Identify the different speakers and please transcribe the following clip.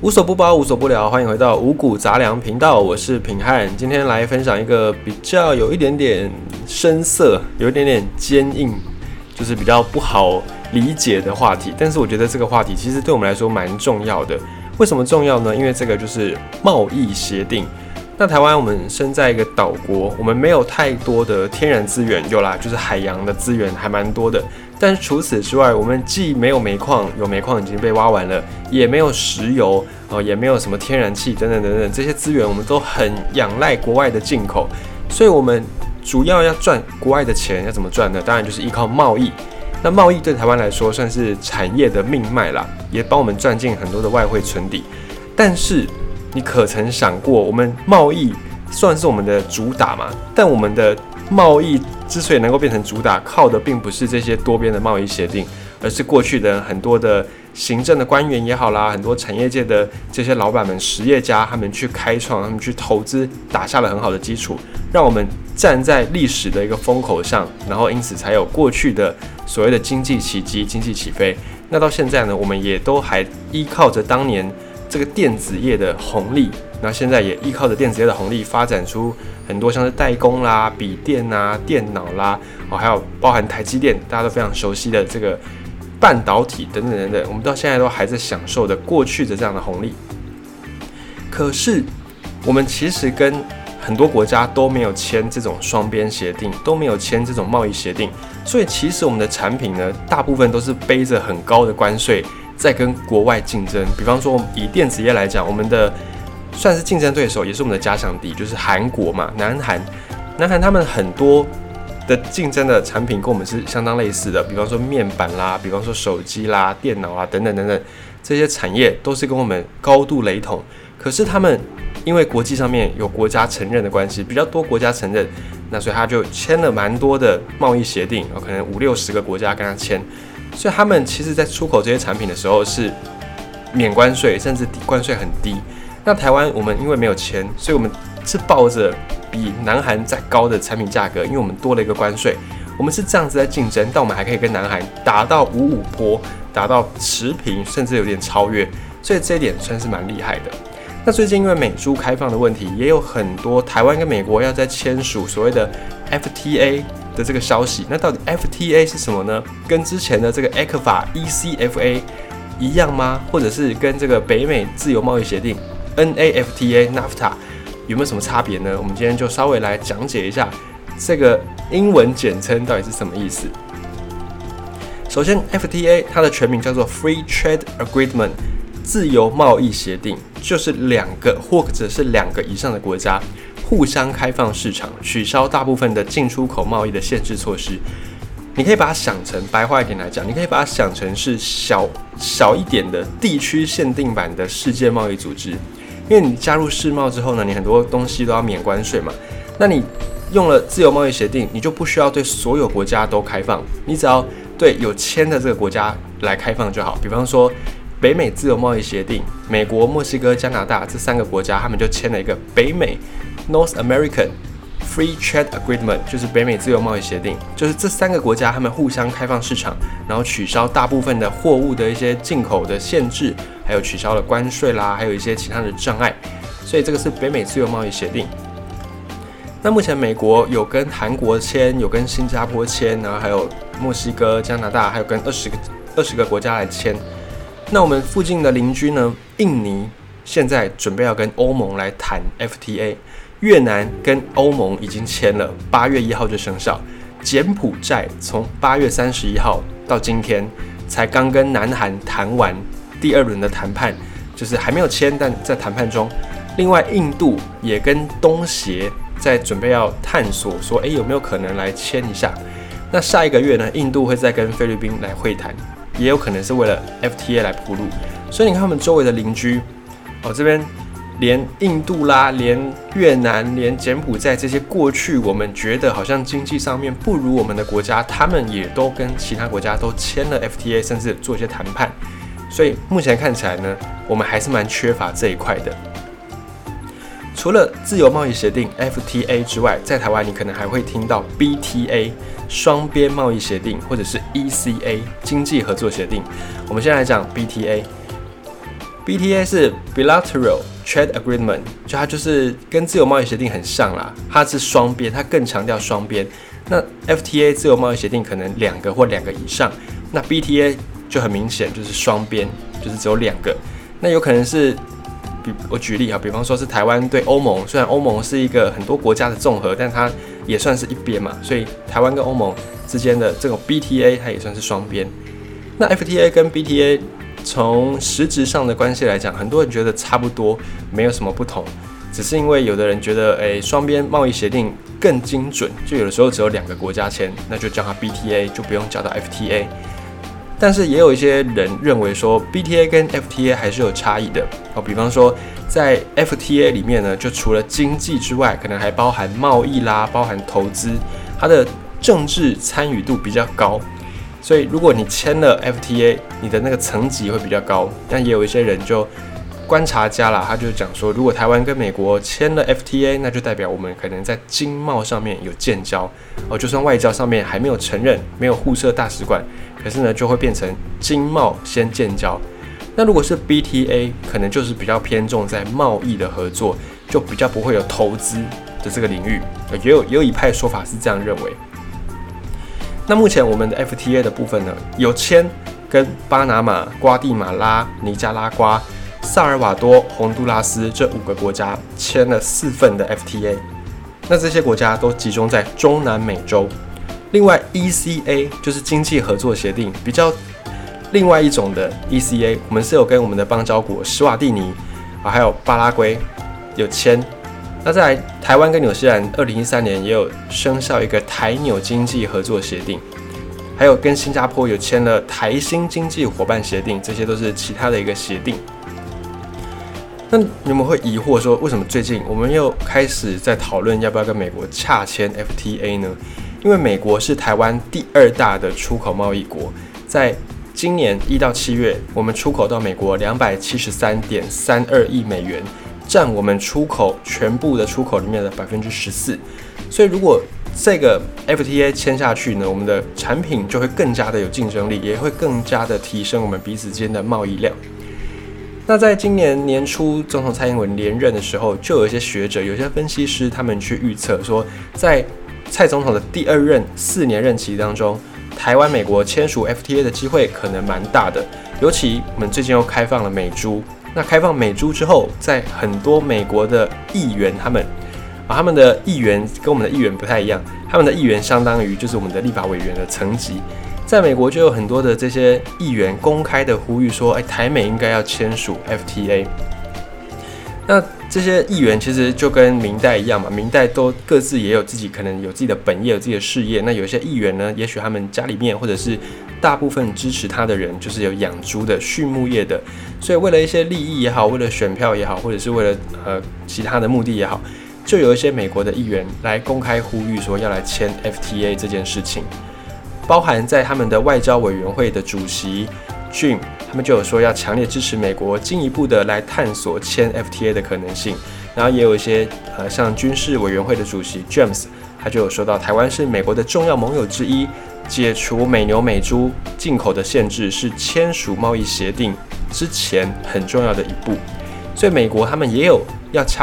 Speaker 1: 无所不包，无所不聊，欢迎回到五谷杂粮频道，我是品汉。今天来分享一个比较有一点点深色、有一点点坚硬，就是比较不好理解的话题。但是我觉得这个话题其实对我们来说蛮重要的。为什么重要呢？因为这个就是贸易协定。那台湾我们身在一个岛国，我们没有太多的天然资源，有啦，就是海洋的资源还蛮多的。但是除此之外，我们既没有煤矿，有煤矿已经被挖完了，也没有石油，哦，也没有什么天然气等等等等这些资源，我们都很仰赖国外的进口。所以，我们主要要赚国外的钱，要怎么赚呢？当然就是依靠贸易。那贸易对台湾来说算是产业的命脉啦，也帮我们赚进很多的外汇存底。但是，你可曾想过，我们贸易算是我们的主打嘛？但我们的贸易之所以能够变成主打，靠的并不是这些多边的贸易协定，而是过去的很多的行政的官员也好啦，很多产业界的这些老板们、实业家，他们去开创、他们去投资，打下了很好的基础，让我们站在历史的一个风口上，然后因此才有过去的所谓的经济奇迹、经济起飞。那到现在呢，我们也都还依靠着当年。这个电子业的红利，那现在也依靠着电子业的红利，发展出很多像是代工啦、笔电啊、电脑啦，哦，还有包含台积电，大家都非常熟悉的这个半导体等等等等，我们到现在都还在享受着过去的这样的红利。可是，我们其实跟很多国家都没有签这种双边协定，都没有签这种贸易协定，所以其实我们的产品呢，大部分都是背着很高的关税。在跟国外竞争，比方说以电子业来讲，我们的算是竞争对手，也是我们的加强敌，就是韩国嘛，南韩，南韩他们很多的竞争的产品跟我们是相当类似的，比方说面板啦，比方说手机啦、电脑啊等等等等，这些产业都是跟我们高度雷同。可是他们因为国际上面有国家承认的关系，比较多国家承认，那所以他就签了蛮多的贸易协定，可能五六十个国家跟他签。所以他们其实，在出口这些产品的时候是免关税，甚至关税很低。那台湾我们因为没有钱，所以我们是抱着比南韩再高的产品价格，因为我们多了一个关税，我们是这样子在竞争，但我们还可以跟南韩达到五五坡，达到持平，甚至有点超越。所以这一点算是蛮厉害的。那最近因为美猪开放的问题，也有很多台湾跟美国要在签署所谓的 FTA。的这个消息，那到底 FTA 是什么呢？跟之前的这个 ECFA、ECFA 一样吗？或者是跟这个北美自由贸易协定 NAFTA、NAFTA 有没有什么差别呢？我们今天就稍微来讲解一下这个英文简称到底是什么意思。首先，FTA 它的全名叫做 Free Trade Agreement，自由贸易协定，就是两个或者是两个以上的国家。互相开放市场，取消大部分的进出口贸易的限制措施。你可以把它想成白话一点来讲，你可以把它想成是小小一点的地区限定版的世界贸易组织。因为你加入世贸之后呢，你很多东西都要免关税嘛。那你用了自由贸易协定，你就不需要对所有国家都开放，你只要对有签的这个国家来开放就好。比方说北美自由贸易协定，美国、墨西哥、加拿大这三个国家，他们就签了一个北美。North American Free Trade Agreement 就是北美自由贸易协定，就是这三个国家他们互相开放市场，然后取消大部分的货物的一些进口的限制，还有取消了关税啦，还有一些其他的障碍，所以这个是北美自由贸易协定。那目前美国有跟韩国签，有跟新加坡签，然后还有墨西哥、加拿大，还有跟二十个二十个国家来签。那我们附近的邻居呢，印尼现在准备要跟欧盟来谈 FTA。越南跟欧盟已经签了，八月一号就生效。柬埔寨从八月三十一号到今天才刚跟南韩谈完第二轮的谈判，就是还没有签，但在谈判中。另外，印度也跟东协在准备要探索，说诶有没有可能来签一下。那下一个月呢，印度会再跟菲律宾来会谈，也有可能是为了 FTA 来铺路。所以你看，他们周围的邻居，哦这边。连印度啦，连越南，连柬埔寨这些过去我们觉得好像经济上面不如我们的国家，他们也都跟其他国家都签了 FTA，甚至做一些谈判。所以目前看起来呢，我们还是蛮缺乏这一块的。除了自由贸易协定 FTA 之外，在台湾你可能还会听到 BTA 双边贸易协定，或者是 ECA 经济合作协定。我们先来讲 BTA。BTA 是 Bilateral Trade Agreement，就它就是跟自由贸易协定很像啦，它是双边，它更强调双边。那 FTA 自由贸易协定可能两个或两个以上，那 BTA 就很明显就是双边，就是只有两个。那有可能是，比我举例啊，比方说是台湾对欧盟，虽然欧盟是一个很多国家的综合，但它也算是一边嘛，所以台湾跟欧盟之间的这种 BTA 它也算是双边。那 FTA 跟 BTA 从实质上的关系来讲，很多人觉得差不多，没有什么不同，只是因为有的人觉得，诶，双边贸易协定更精准，就有的时候只有两个国家签，那就叫它 BTA，就不用叫到 FTA。但是也有一些人认为说，BTA 跟 FTA 还是有差异的哦，比方说在 FTA 里面呢，就除了经济之外，可能还包含贸易啦，包含投资，它的政治参与度比较高。所以，如果你签了 FTA，你的那个层级会比较高。但也有一些人就观察家啦，他就讲说，如果台湾跟美国签了 FTA，那就代表我们可能在经贸上面有建交哦。就算外交上面还没有承认，没有互设大使馆，可是呢，就会变成经贸先建交。那如果是 BTA，可能就是比较偏重在贸易的合作，就比较不会有投资的这个领域。也有也有一派说法是这样认为。那目前我们的 FTA 的部分呢，有签跟巴拿马、瓜地马拉、尼加拉瓜、萨尔瓦多、洪都拉斯这五个国家签了四份的 FTA。那这些国家都集中在中南美洲。另外 ECA 就是经济合作协定，比较另外一种的 ECA，我们是有跟我们的邦交国史瓦蒂尼啊，还有巴拉圭有签。那在台湾跟纽西兰，二零一三年也有生效一个台纽经济合作协定，还有跟新加坡有签了台新经济伙伴协定，这些都是其他的一个协定。那你们会疑惑说，为什么最近我们又开始在讨论要不要跟美国洽签 FTA 呢？因为美国是台湾第二大的出口贸易国，在今年一到七月，我们出口到美国两百七十三点三二亿美元。占我们出口全部的出口里面的百分之十四，所以如果这个 FTA 签下去呢，我们的产品就会更加的有竞争力，也会更加的提升我们彼此间的贸易量。那在今年年初，总统蔡英文连任的时候，就有一些学者、有些分析师，他们去预测说，在蔡总统的第二任四年任期当中，台湾、美国签署 FTA 的机会可能蛮大的，尤其我们最近又开放了美猪。那开放美猪之后，在很多美国的议员，他们啊，他们的议员跟我们的议员不太一样，他们的议员相当于就是我们的立法委员的层级，在美国就有很多的这些议员公开的呼吁说，哎，台美应该要签署 FTA。那这些议员其实就跟明代一样嘛，明代都各自也有自己可能有自己的本业，有自己的事业。那有些议员呢，也许他们家里面或者是大部分支持他的人，就是有养猪的、畜牧业的，所以为了一些利益也好，为了选票也好，或者是为了呃其他的目的也好，就有一些美国的议员来公开呼吁说要来签 FTA 这件事情，包含在他们的外交委员会的主席。Jim 他们就有说要强烈支持美国进一步的来探索签 FTA 的可能性，然后也有一些呃像军事委员会的主席 James，他就有说到台湾是美国的重要盟友之一，解除美牛美猪进口的限制是签署贸易协定之前很重要的一步，所以美国他们也有要洽